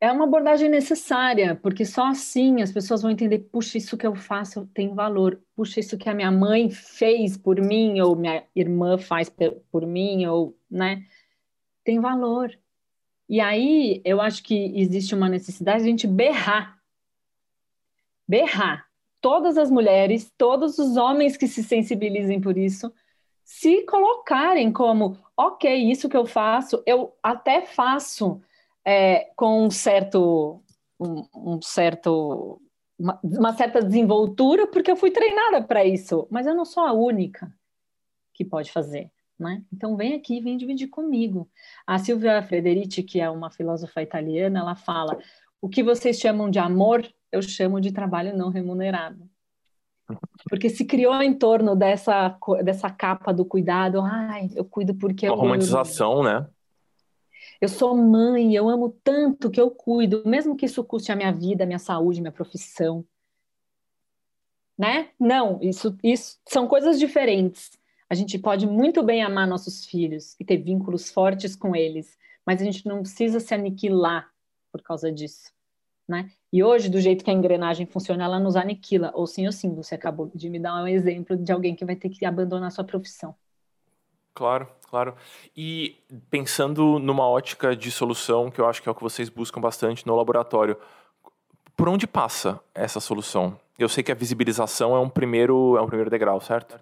Speaker 2: é uma abordagem necessária, porque só assim as pessoas vão entender, puxa, isso que eu faço tem valor, puxa, isso que a minha mãe fez por mim, ou minha irmã faz por mim, ou, né, tem valor. E aí, eu acho que existe uma necessidade de a gente berrar. Berrar. Todas as mulheres, todos os homens que se sensibilizem por isso, se colocarem como, ok, isso que eu faço, eu até faço é, com um certo, um, um certo uma, uma, certa desenvoltura, porque eu fui treinada para isso, mas eu não sou a única que pode fazer. Né? Então vem aqui, vem dividir comigo. A Silvia Frederici, que é uma filósofa italiana, ela fala: o que vocês chamam de amor, eu chamo de trabalho não remunerado. Porque se criou em torno dessa, dessa capa do cuidado, ai, eu cuido porque
Speaker 1: a eu. romantização, né?
Speaker 2: Eu sou mãe, eu amo tanto que eu cuido, mesmo que isso custe a minha vida, a minha saúde, minha profissão. Né? Não, isso, isso são coisas diferentes. A gente pode muito bem amar nossos filhos e ter vínculos fortes com eles, mas a gente não precisa se aniquilar por causa disso. né? E hoje, do jeito que a engrenagem funciona, ela nos aniquila, ou sim ou sim. Você acabou de me dar um exemplo de alguém que vai ter que abandonar sua profissão.
Speaker 1: Claro, claro. E pensando numa ótica de solução, que eu acho que é o que vocês buscam bastante no laboratório, por onde passa essa solução? Eu sei que a visibilização é um primeiro, é um primeiro degrau, certo?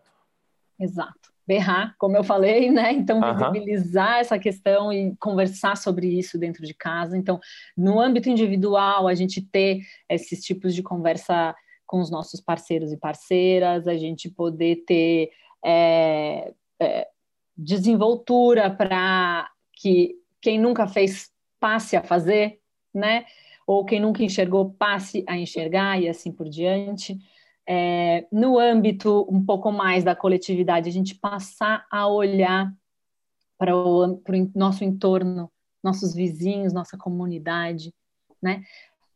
Speaker 2: Exato berrar, como eu falei, né? Então, visibilizar essa questão e conversar sobre isso dentro de casa. Então, no âmbito individual, a gente ter esses tipos de conversa com os nossos parceiros e parceiras, a gente poder ter é, é, desenvoltura para que quem nunca fez passe a fazer, né? Ou quem nunca enxergou passe a enxergar e assim por diante é, no âmbito um pouco mais da coletividade, a gente passar a olhar para o, para o nosso entorno, nossos vizinhos, nossa comunidade, né?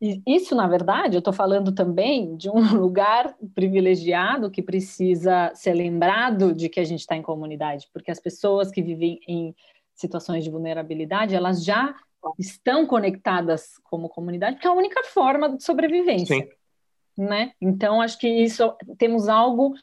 Speaker 2: E isso, na verdade, eu estou falando também de um lugar privilegiado que precisa ser lembrado de que a gente está em comunidade, porque as pessoas que vivem em situações de vulnerabilidade, elas já estão conectadas como comunidade, porque é a única forma de sobrevivência. Sim né? Então, acho que isso temos algo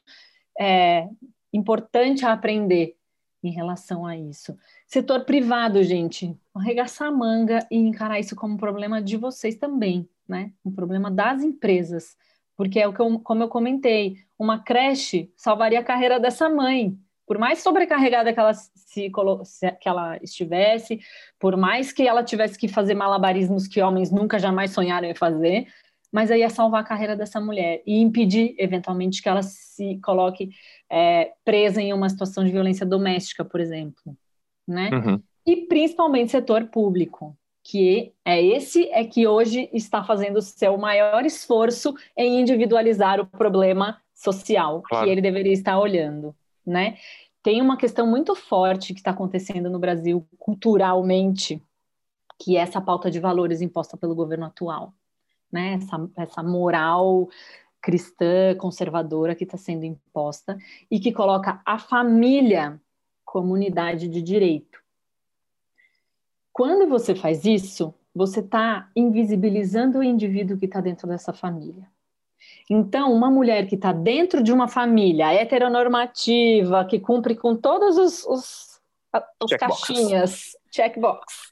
Speaker 2: é, importante a aprender em relação a isso. Setor privado, gente, arregaçar a manga e encarar isso como um problema de vocês também, né? Um problema das empresas, porque é o que eu, como eu comentei, uma creche salvaria a carreira dessa mãe. Por mais sobrecarregada que ela, se, que ela estivesse, por mais que ela tivesse que fazer malabarismos que homens nunca jamais sonharam em fazer, mas aí é salvar a carreira dessa mulher e impedir, eventualmente, que ela se coloque é, presa em uma situação de violência doméstica, por exemplo, né? Uhum. E principalmente setor público, que é esse é que hoje está fazendo o seu maior esforço em individualizar o problema social claro. que ele deveria estar olhando, né? Tem uma questão muito forte que está acontecendo no Brasil culturalmente, que é essa pauta de valores imposta pelo governo atual né? Essa, essa moral cristã conservadora que está sendo imposta e que coloca a família como unidade de direito. Quando você faz isso, você está invisibilizando o indivíduo que está dentro dessa família. Então, uma mulher que está dentro de uma família heteronormativa, que cumpre com todos os, os, os check caixinhas, checkbox,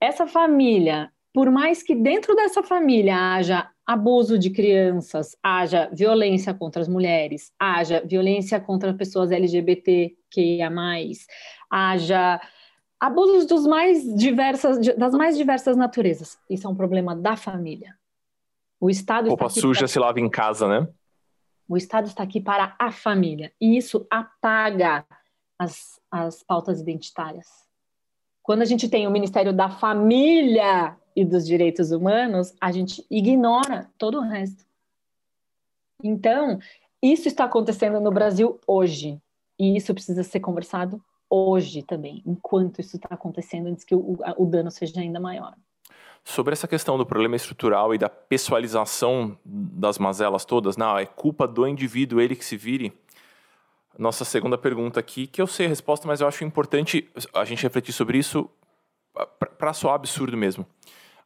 Speaker 2: essa família por mais que dentro dessa família haja abuso de crianças, haja violência contra as mulheres, haja violência contra pessoas LGBTQIA+, haja abusos dos mais diversas, das mais diversas naturezas. Isso é um problema da família. O Estado
Speaker 1: Roupa suja para... se lava em casa, né?
Speaker 2: O Estado está aqui para a família. E isso apaga as, as pautas identitárias. Quando a gente tem o Ministério da Família e dos direitos humanos, a gente ignora todo o resto. Então, isso está acontecendo no Brasil hoje. E isso precisa ser conversado hoje também, enquanto isso está acontecendo, antes que o, o dano seja ainda maior.
Speaker 1: Sobre essa questão do problema estrutural e da pessoalização das mazelas todas, não, é culpa do indivíduo, ele que se vire. Nossa segunda pergunta aqui, que eu sei a resposta, mas eu acho importante a gente refletir sobre isso para soar absurdo mesmo.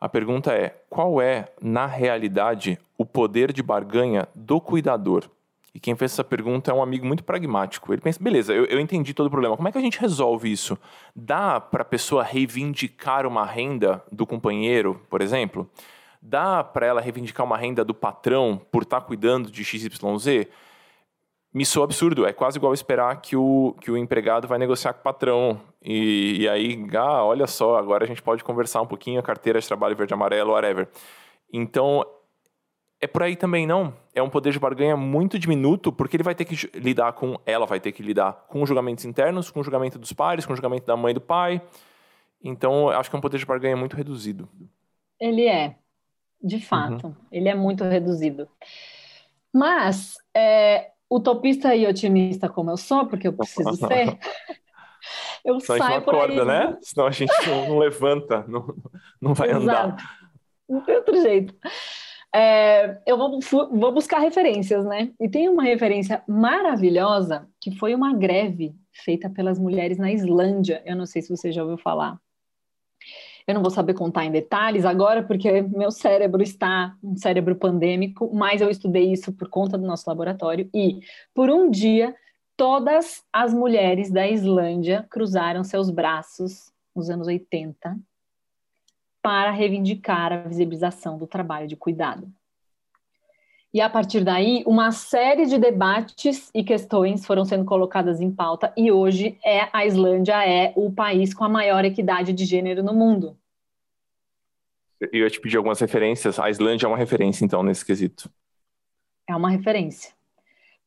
Speaker 1: A pergunta é: qual é, na realidade, o poder de barganha do cuidador? E quem fez essa pergunta é um amigo muito pragmático. Ele pensa: beleza, eu, eu entendi todo o problema. Como é que a gente resolve isso? Dá para a pessoa reivindicar uma renda do companheiro, por exemplo? Dá para ela reivindicar uma renda do patrão por estar tá cuidando de XYZ? me soa absurdo. É quase igual esperar que o, que o empregado vai negociar com o patrão. E, e aí, ah, olha só, agora a gente pode conversar um pouquinho, a carteira de trabalho verde amarelo, whatever. Então, é por aí também, não? É um poder de barganha muito diminuto, porque ele vai ter que lidar com, ela vai ter que lidar com julgamentos internos, com o julgamento dos pares, com o julgamento da mãe e do pai. Então, acho que é um poder de barganha muito reduzido.
Speaker 2: Ele é, de fato, uhum. ele é muito reduzido. Mas, é, utopista e otimista como eu sou, porque eu preciso ser,
Speaker 1: eu Senão saio a gente não acorda, aí, né? Senão a gente não, levanta, não, não vai Exato. andar.
Speaker 2: Não tem outro jeito. É, eu vou, vou buscar referências, né? E tem uma referência maravilhosa que foi uma greve feita pelas mulheres na Islândia. Eu não sei se você já ouviu falar. Eu não vou saber contar em detalhes agora, porque meu cérebro está um cérebro pandêmico, mas eu estudei isso por conta do nosso laboratório e, por um dia, todas as mulheres da Islândia cruzaram seus braços nos anos 80 para reivindicar a visibilização do trabalho de cuidado. E a partir daí, uma série de debates e questões foram sendo colocadas em pauta, e hoje é a Islândia é o país com a maior equidade de gênero no mundo.
Speaker 1: Eu ia te pedir algumas referências. A Islândia é uma referência, então, nesse quesito.
Speaker 2: É uma referência.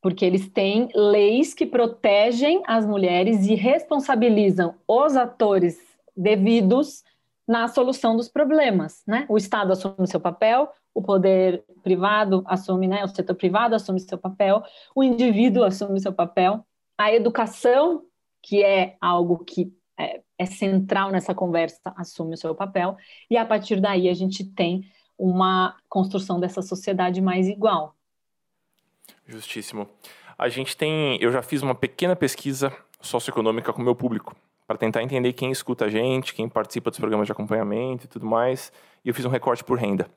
Speaker 2: Porque eles têm leis que protegem as mulheres e responsabilizam os atores devidos na solução dos problemas, né? O Estado assume seu papel, o poder privado assume, né? O setor privado assume seu papel, o indivíduo assume seu papel, a educação, que é algo que é, é central nessa conversa, assume o seu papel, e a partir daí a gente tem uma construção dessa sociedade mais igual.
Speaker 1: Justíssimo. A gente tem, eu já fiz uma pequena pesquisa socioeconômica com o meu público para tentar entender quem escuta a gente, quem participa dos programas de acompanhamento e tudo mais. E eu fiz um recorte por renda.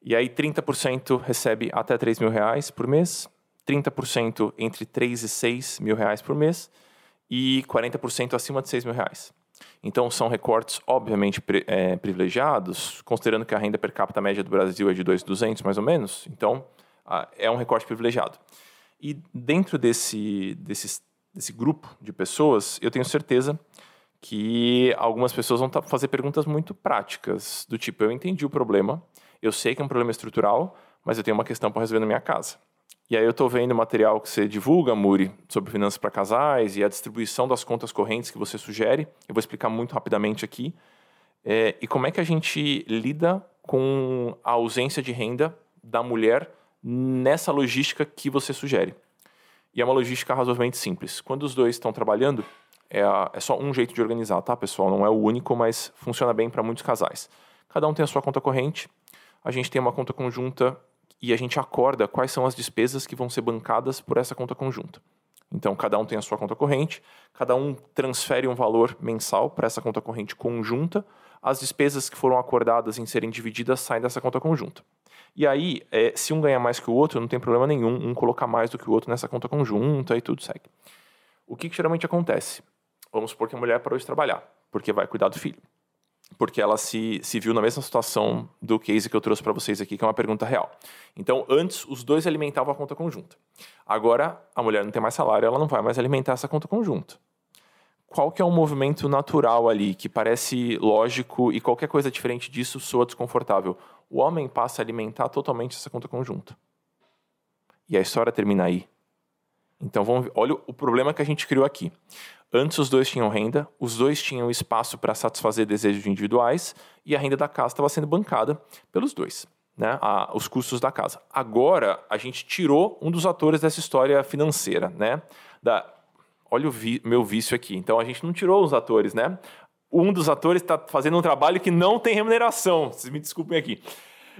Speaker 1: E aí 30% recebe até 3 mil reais por mês, 30% entre 3 e 6 mil reais por mês e 40% acima de 6 mil reais. Então são recortes obviamente é, privilegiados, considerando que a renda per capita média do Brasil é de 2.200 mais ou menos. Então é um recorte privilegiado. E dentro desse, desses desse grupo de pessoas, eu tenho certeza que algumas pessoas vão fazer perguntas muito práticas, do tipo: eu entendi o problema, eu sei que é um problema estrutural, mas eu tenho uma questão para resolver na minha casa. E aí eu estou vendo material que você divulga, Muri, sobre finanças para casais e a distribuição das contas correntes que você sugere. Eu vou explicar muito rapidamente aqui. É, e como é que a gente lida com a ausência de renda da mulher nessa logística que você sugere. E é uma logística razoavelmente simples. Quando os dois estão trabalhando, é, é só um jeito de organizar, tá, pessoal? Não é o único, mas funciona bem para muitos casais. Cada um tem a sua conta corrente, a gente tem uma conta conjunta e a gente acorda quais são as despesas que vão ser bancadas por essa conta conjunta. Então, cada um tem a sua conta corrente, cada um transfere um valor mensal para essa conta corrente conjunta, as despesas que foram acordadas em serem divididas saem dessa conta conjunta. E aí, é, se um ganha mais que o outro, não tem problema nenhum um colocar mais do que o outro nessa conta conjunta e tudo segue. O que, que geralmente acontece? Vamos supor que a mulher parou de trabalhar, porque vai cuidar do filho. Porque ela se, se viu na mesma situação do case que eu trouxe para vocês aqui, que é uma pergunta real. Então, antes, os dois alimentavam a conta conjunta. Agora, a mulher não tem mais salário, ela não vai mais alimentar essa conta conjunta qual que é um movimento natural ali, que parece lógico e qualquer coisa diferente disso soa desconfortável? O homem passa a alimentar totalmente essa conta conjunta. E a história termina aí. Então, vamos, olha o problema que a gente criou aqui. Antes os dois tinham renda, os dois tinham espaço para satisfazer desejos individuais e a renda da casa estava sendo bancada pelos dois, né? A, os custos da casa. Agora a gente tirou um dos atores dessa história financeira, né? Da, olha o vi, meu vício aqui. Então a gente não tirou os atores, né? Um dos atores está fazendo um trabalho que não tem remuneração. Vocês me desculpem aqui.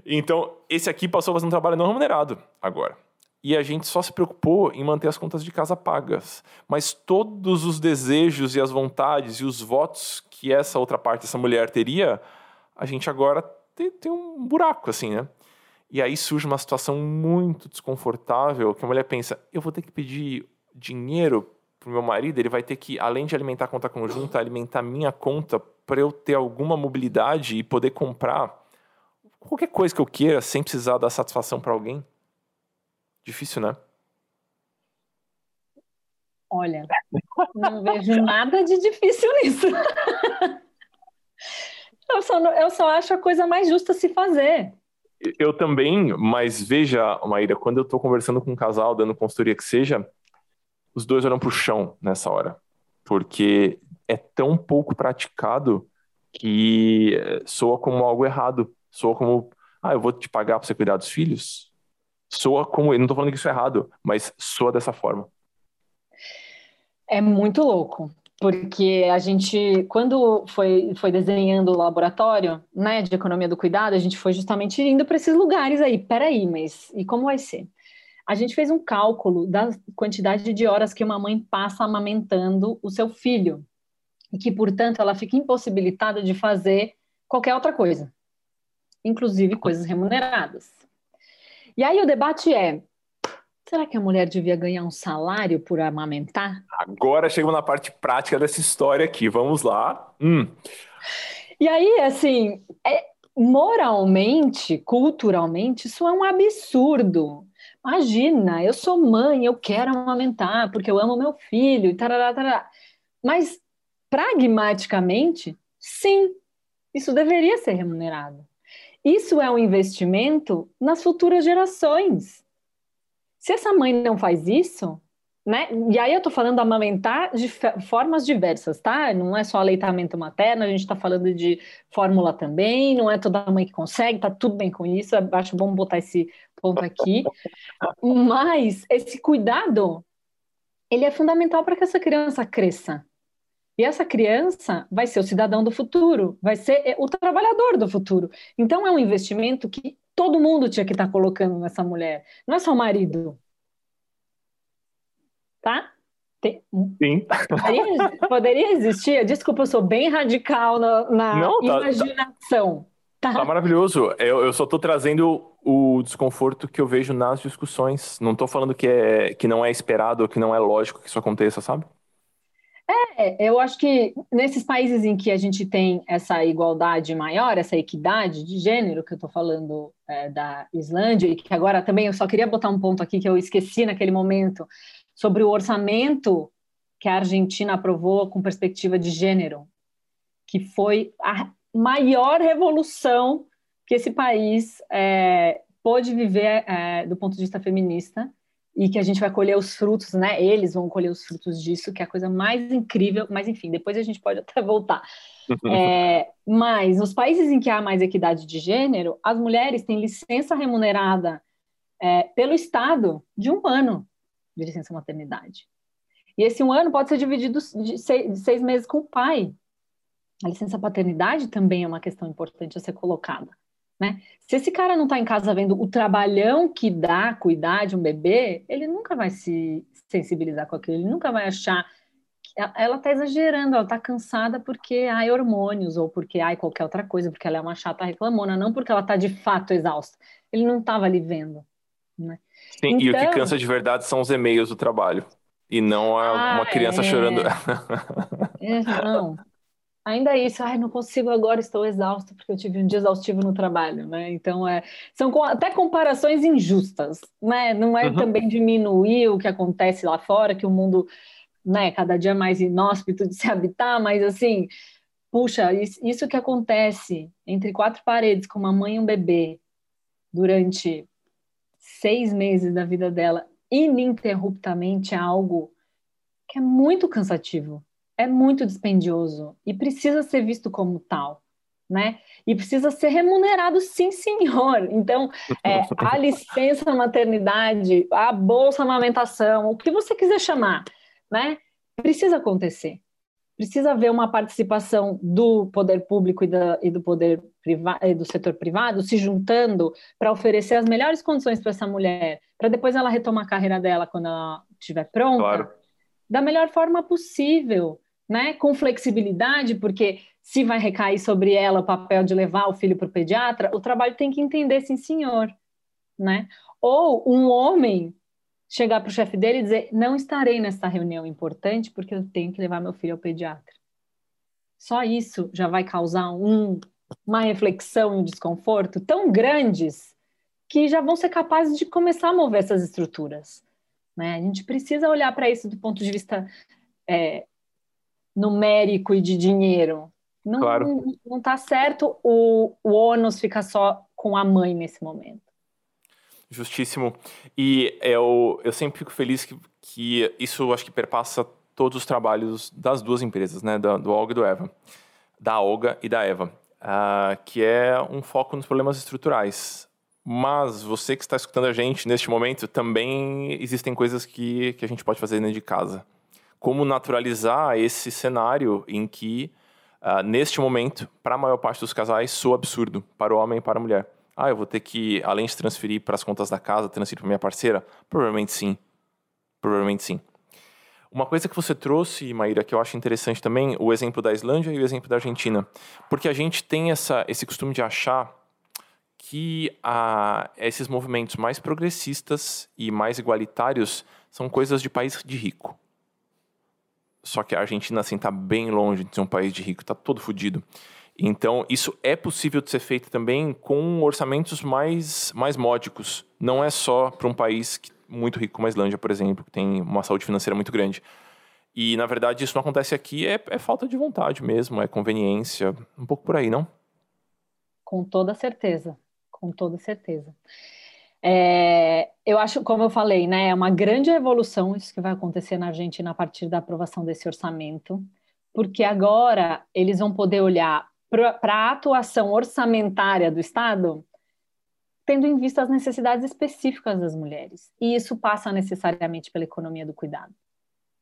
Speaker 1: Então, esse aqui passou a fazer um trabalho não remunerado agora. E a gente só se preocupou em manter as contas de casa pagas. Mas todos os desejos e as vontades e os votos que essa outra parte, essa mulher teria, a gente agora tem, tem um buraco, assim, né? E aí surge uma situação muito desconfortável que a mulher pensa: eu vou ter que pedir dinheiro pro meu marido, ele vai ter que, além de alimentar a conta conjunta, alimentar minha conta para eu ter alguma mobilidade e poder comprar qualquer coisa que eu queira sem precisar dar satisfação para alguém. Difícil, né?
Speaker 2: Olha, não vejo nada de difícil nisso. Eu só, eu só acho a coisa mais justa se fazer.
Speaker 1: Eu também, mas veja, Maíra, quando eu estou conversando com um casal, dando consultoria que seja, os dois olham para o chão nessa hora, porque é tão pouco praticado que eh, soa como algo errado, soa como, ah, eu vou te pagar para você cuidar dos filhos. Soa como, eu não estou falando que isso é errado, mas soa dessa forma.
Speaker 2: É muito louco, porque a gente, quando foi, foi desenhando o laboratório né, de economia do cuidado, a gente foi justamente indo para esses lugares aí. Peraí, mas e como vai ser? A gente fez um cálculo da quantidade de horas que uma mãe passa amamentando o seu filho e que, portanto, ela fica impossibilitada de fazer qualquer outra coisa, inclusive coisas remuneradas. E aí o debate é: será que a mulher devia ganhar um salário por amamentar?
Speaker 1: Agora chegamos na parte prática dessa história aqui. Vamos lá. Hum.
Speaker 2: E aí, assim, é, moralmente, culturalmente, isso é um absurdo. Imagina, eu sou mãe, eu quero amamentar porque eu amo meu filho, tarará, tarará. Mas, pragmaticamente, sim, isso deveria ser remunerado. Isso é um investimento nas futuras gerações. Se essa mãe não faz isso, né? E aí eu tô falando amamentar de formas diversas, tá? Não é só aleitamento materno, a gente está falando de fórmula também, não é toda mãe que consegue, tá tudo bem com isso, acho bom botar esse ponto aqui. Mas esse cuidado, ele é fundamental para que essa criança cresça. E essa criança vai ser o cidadão do futuro, vai ser é, o trabalhador do futuro. Então é um investimento que todo mundo tinha que estar tá colocando nessa mulher. Não é só o marido. Tá?
Speaker 1: Tem... Sim.
Speaker 2: Poderia, poderia, existir? Desculpa, eu sou bem radical na, na Não, tá, tá. imaginação.
Speaker 1: Tá. tá maravilhoso. Eu, eu só estou trazendo o desconforto que eu vejo nas discussões. Não estou falando que, é, que não é esperado, que não é lógico que isso aconteça, sabe?
Speaker 2: É, eu acho que nesses países em que a gente tem essa igualdade maior, essa equidade de gênero, que eu estou falando é, da Islândia, e que agora também eu só queria botar um ponto aqui que eu esqueci naquele momento, sobre o orçamento que a Argentina aprovou com perspectiva de gênero, que foi a maior revolução que esse país é, pôde viver é, do ponto de vista feminista e que a gente vai colher os frutos, né? Eles vão colher os frutos disso, que é a coisa mais incrível. Mas enfim, depois a gente pode até voltar. É, mas nos países em que há mais equidade de gênero, as mulheres têm licença remunerada é, pelo Estado de um ano de licença maternidade. E esse um ano pode ser dividido de seis, meses com o pai. A licença paternidade também é uma questão importante a ser colocada. Né? Se esse cara não está em casa vendo o trabalhão que dá cuidar de um bebê, ele nunca vai se sensibilizar com aquilo, ele nunca vai achar ela está exagerando, ela está cansada porque há hormônios ou porque há qualquer outra coisa, porque ela é uma chata reclamona, não porque ela está de fato exausta. Ele não estava ali vendo. Né?
Speaker 1: Sim, então... e o que então cansa de verdade são os e-mails do trabalho. E não a, ah, uma criança é... chorando.
Speaker 2: É, não, ainda isso, ai, não consigo agora, estou exausto porque eu tive um dia exaustivo no trabalho, né? Então, é, são até comparações injustas, né? Não é uhum. também diminuir o que acontece lá fora, que o mundo, né, cada dia é mais inóspito de se habitar, mas assim, puxa, isso que acontece entre quatro paredes com uma mãe e um bebê durante seis meses da vida dela ininterruptamente é algo que é muito cansativo é muito dispendioso e precisa ser visto como tal. Né? E precisa ser remunerado, sim, senhor. Então, é, a licença maternidade, a bolsa amamentação, o que você quiser chamar, né? Precisa acontecer. Precisa haver uma participação do poder público e, da, e do poder do setor privado se juntando para oferecer as melhores condições para essa mulher, para depois ela retomar a carreira dela quando ela estiver pronta, claro. da melhor forma possível né, com flexibilidade, porque se vai recair sobre ela o papel de levar o filho para o pediatra, o trabalho tem que entender, sim, senhor, né? Ou um homem chegar para o chefe dele e dizer: não estarei nessa reunião importante porque eu tenho que levar meu filho ao pediatra. Só isso já vai causar um, uma reflexão e um desconforto tão grandes que já vão ser capazes de começar a mover essas estruturas. Né? A gente precisa olhar para isso do ponto de vista é, numérico e de dinheiro. Não, claro. não, está certo o, o ônus ficar só com a mãe nesse momento.
Speaker 1: Justíssimo. E eu, eu sempre fico feliz que, que isso acho que perpassa todos os trabalhos das duas empresas, né? Do, do Olga e do Eva. Da Olga e da Eva. Uh, que é um foco nos problemas estruturais. Mas você que está escutando a gente neste momento, também existem coisas que, que a gente pode fazer dentro de casa como naturalizar esse cenário em que, uh, neste momento, para a maior parte dos casais, soa absurdo para o homem e para a mulher. Ah, eu vou ter que, além de transferir para as contas da casa, transferir para minha parceira? Provavelmente sim. Provavelmente sim. Uma coisa que você trouxe, Maíra, que eu acho interessante também, o exemplo da Islândia e o exemplo da Argentina. Porque a gente tem essa, esse costume de achar que a, esses movimentos mais progressistas e mais igualitários são coisas de país de rico. Só que a Argentina, assim, tá bem longe de ser um país de rico, tá todo fodido. Então, isso é possível de ser feito também com orçamentos mais, mais módicos. Não é só para um país muito rico como a Islândia, por exemplo, que tem uma saúde financeira muito grande. E, na verdade, isso não acontece aqui, é, é falta de vontade mesmo, é conveniência, um pouco por aí, não?
Speaker 2: Com toda certeza, com toda certeza. É, eu acho, como eu falei, né, é uma grande evolução isso que vai acontecer na Argentina a partir da aprovação desse orçamento, porque agora eles vão poder olhar para a atuação orçamentária do Estado tendo em vista as necessidades específicas das mulheres. E isso passa necessariamente pela economia do cuidado,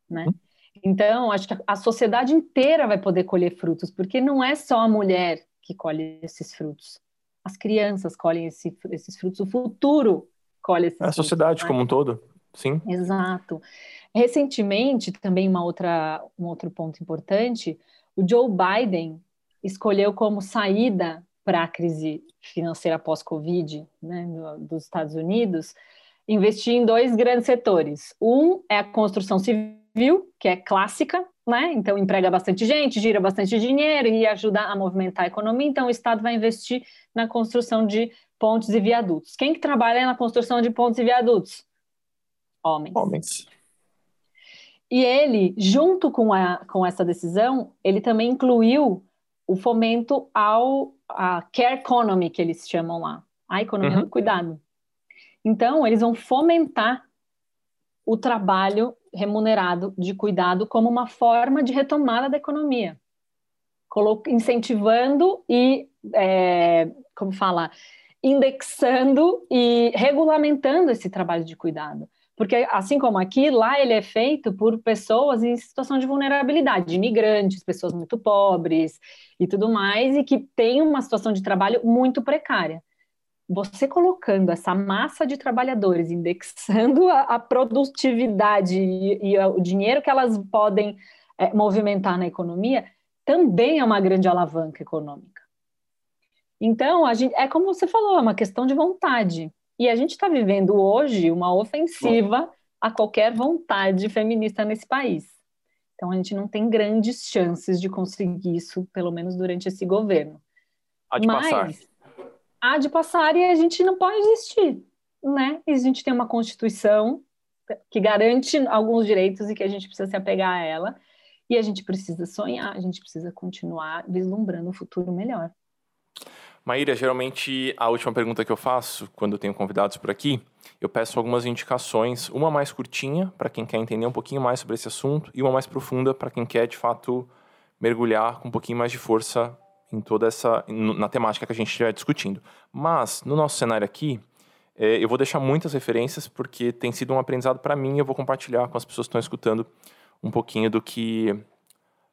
Speaker 2: né? Uhum. Então, acho que a sociedade inteira vai poder colher frutos, porque não é só a mulher que colhe esses frutos. As crianças colhem esse, esses frutos, o futuro colhe esses
Speaker 1: a
Speaker 2: frutos.
Speaker 1: A sociedade né? como um todo, sim.
Speaker 2: Exato. Recentemente, também uma outra, um outro ponto importante, o Joe Biden escolheu como saída para a crise financeira pós-Covid né, dos Estados Unidos, investir em dois grandes setores. Um é a construção civil, que é clássica, né? então emprega bastante gente, gira bastante dinheiro e ajuda a movimentar a economia. Então o Estado vai investir na construção de pontes e viadutos. Quem que trabalha na construção de pontes e viadutos? Homens.
Speaker 1: Homens.
Speaker 2: E ele, junto com, a, com essa decisão, ele também incluiu o fomento ao a care economy que eles chamam lá, a economia uhum. do cuidado. Então, eles vão fomentar o trabalho remunerado de cuidado como uma forma de retomada da economia, incentivando e, é, como fala, indexando e regulamentando esse trabalho de cuidado. Porque, assim como aqui, lá ele é feito por pessoas em situação de vulnerabilidade, imigrantes, pessoas muito pobres e tudo mais, e que têm uma situação de trabalho muito precária. Você colocando essa massa de trabalhadores, indexando a, a produtividade e, e, o dinheiro que elas podem é, movimentar na economia, também é uma grande alavanca econômica. Então, a gente, é como você falou, é uma questão de vontade. E a gente está vivendo hoje uma ofensiva a qualquer vontade feminista nesse país. Então a gente não tem grandes chances de conseguir isso, pelo menos durante esse governo.
Speaker 1: Há de Mas, passar.
Speaker 2: Há de passar e a gente não pode existir, né? E a gente tem uma Constituição que garante alguns direitos e que a gente precisa se apegar a ela. E a gente precisa sonhar, a gente precisa continuar vislumbrando um futuro melhor.
Speaker 1: Maíra, geralmente a última pergunta que eu faço quando eu tenho convidados por aqui, eu peço algumas indicações, uma mais curtinha para quem quer entender um pouquinho mais sobre esse assunto e uma mais profunda para quem quer de fato mergulhar com um pouquinho mais de força em toda essa na temática que a gente estiver discutindo. Mas no nosso cenário aqui, é, eu vou deixar muitas referências porque tem sido um aprendizado para mim. e Eu vou compartilhar com as pessoas que estão escutando um pouquinho do que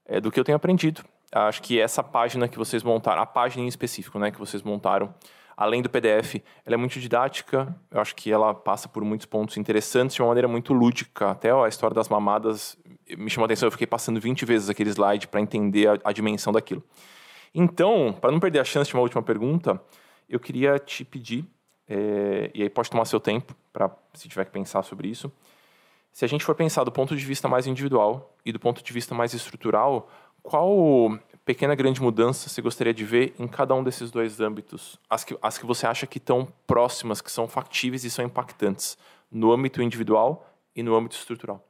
Speaker 1: é, do que eu tenho aprendido acho que essa página que vocês montaram, a página em específico, né, que vocês montaram, além do PDF, ela é muito didática. Eu acho que ela passa por muitos pontos interessantes de uma maneira muito lúdica. Até ó, a história das mamadas me chamou a atenção. Eu fiquei passando 20 vezes aquele slide para entender a, a dimensão daquilo. Então, para não perder a chance de uma última pergunta, eu queria te pedir, é, e aí pode tomar seu tempo, para se tiver que pensar sobre isso. Se a gente for pensar do ponto de vista mais individual e do ponto de vista mais estrutural, qual pequena grande mudança você gostaria de ver em cada um desses dois âmbitos? As que, as que você acha que estão próximas, que são factíveis e são impactantes, no âmbito individual e no âmbito estrutural?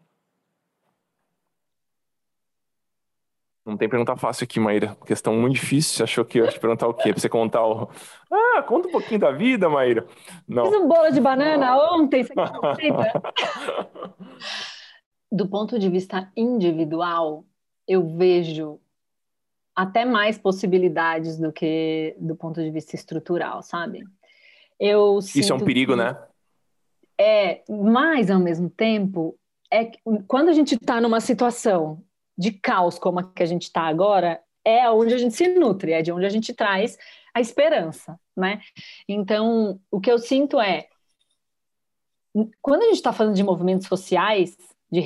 Speaker 1: Não tem pergunta fácil aqui, Maíra. Questão muito difícil. Você achou que eu ia te perguntar o quê? Pra você contar o. Ah, conta um pouquinho da vida, Maíra.
Speaker 2: Não. Fiz um bolo de banana ontem. Você Do ponto de vista individual, eu vejo até mais possibilidades do que do ponto de vista estrutural, sabe?
Speaker 1: Eu Isso é um perigo, né?
Speaker 2: É, mas ao mesmo tempo, é quando a gente está numa situação de caos como a que a gente está agora, é onde a gente se nutre, é de onde a gente traz a esperança, né? Então, o que eu sinto é quando a gente está falando de movimentos sociais, de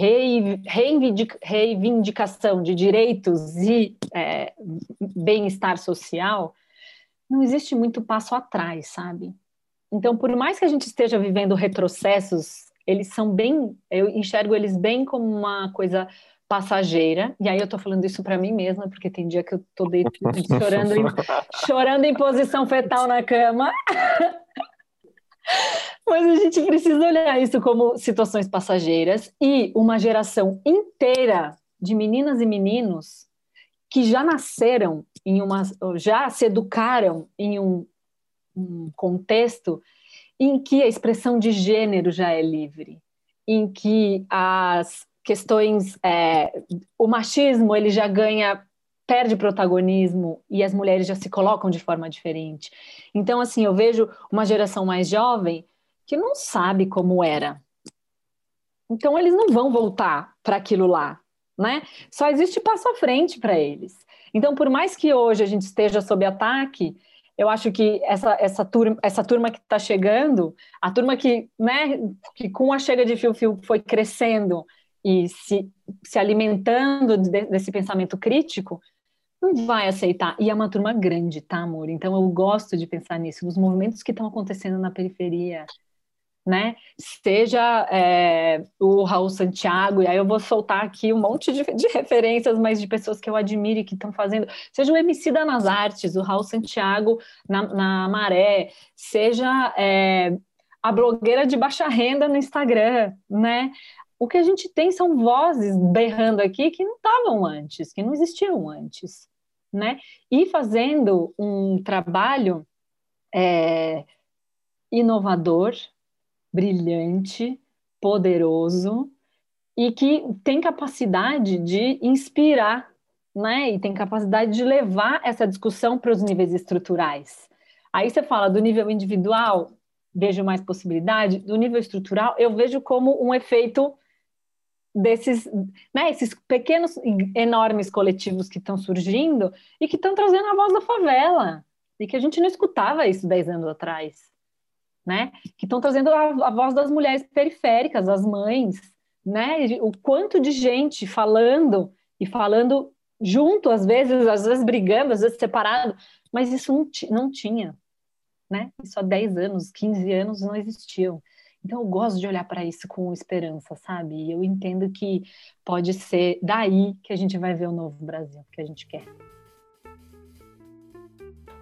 Speaker 2: reivindicação de direitos e é, bem-estar social, não existe muito passo atrás, sabe? Então, por mais que a gente esteja vivendo retrocessos, eles são bem, eu enxergo eles bem como uma coisa passageira, e aí eu tô falando isso para mim mesma, porque tem dia que eu tô chorando, em, chorando em posição fetal na cama. Mas a gente precisa olhar isso como situações passageiras e uma geração inteira de meninas e meninos que já nasceram em uma, já se educaram em um, um contexto em que a expressão de gênero já é livre, em que as questões, é, o machismo ele já ganha perde protagonismo e as mulheres já se colocam de forma diferente. Então, assim, eu vejo uma geração mais jovem que não sabe como era. Então, eles não vão voltar para aquilo lá, né? Só existe passo à frente para eles. Então, por mais que hoje a gente esteja sob ataque, eu acho que essa, essa, turma, essa turma que está chegando, a turma que, né, que com a chega de fio-fio foi crescendo e se, se alimentando de, desse pensamento crítico, não vai aceitar. E é uma turma grande, tá, amor? Então eu gosto de pensar nisso, nos movimentos que estão acontecendo na periferia, né? Seja é, o Raul Santiago, e aí eu vou soltar aqui um monte de, de referências, mas de pessoas que eu admiro e que estão fazendo, seja o MC da Nas Artes, o Raul Santiago na, na Maré, seja é, a blogueira de baixa renda no Instagram, né? O que a gente tem são vozes berrando aqui que não estavam antes, que não existiam antes né? E fazendo um trabalho é, inovador, brilhante, poderoso e que tem capacidade de inspirar, né? E tem capacidade de levar essa discussão para os níveis estruturais. Aí você fala do nível individual, vejo mais possibilidade, do nível estrutural, eu vejo como um efeito desses, né, esses pequenos, enormes coletivos que estão surgindo e que estão trazendo a voz da favela, e que a gente não escutava isso dez anos atrás, né? Que estão trazendo a, a, voz das mulheres periféricas, as mães, né? O quanto de gente falando e falando junto, às vezes, às vezes brigando, às vezes separado, mas isso não, não tinha, né? Isso há 10 anos, 15 anos não existiam. Então, eu gosto de olhar para isso com esperança, sabe? E eu entendo que pode ser daí que a gente vai ver o novo Brasil que a gente quer.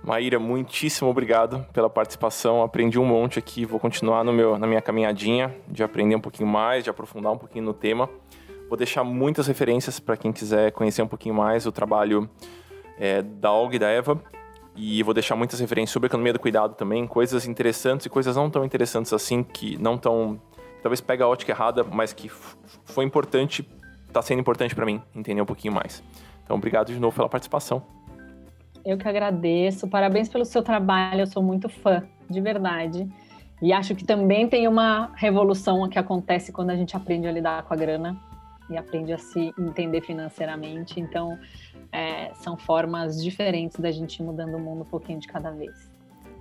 Speaker 1: Maíra, muitíssimo obrigado pela participação. Aprendi um monte aqui, vou continuar no meu, na minha caminhadinha de aprender um pouquinho mais, de aprofundar um pouquinho no tema. Vou deixar muitas referências para quem quiser conhecer um pouquinho mais o trabalho é, da Olga e da Eva. E vou deixar muitas referências sobre economia do cuidado também, coisas interessantes e coisas não tão interessantes assim, que não tão. talvez pega a ótica errada, mas que foi importante, está sendo importante para mim entender um pouquinho mais. Então, obrigado de novo pela participação.
Speaker 2: Eu que agradeço, parabéns pelo seu trabalho, eu sou muito fã, de verdade. E acho que também tem uma revolução que acontece quando a gente aprende a lidar com a grana e aprende a se entender financeiramente. Então, é, são formas diferentes da gente ir mudando o mundo um pouquinho de cada vez.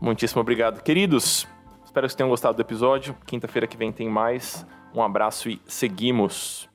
Speaker 1: Muitíssimo obrigado, queridos. Espero que vocês tenham gostado do episódio. Quinta-feira que vem tem mais. Um abraço e seguimos.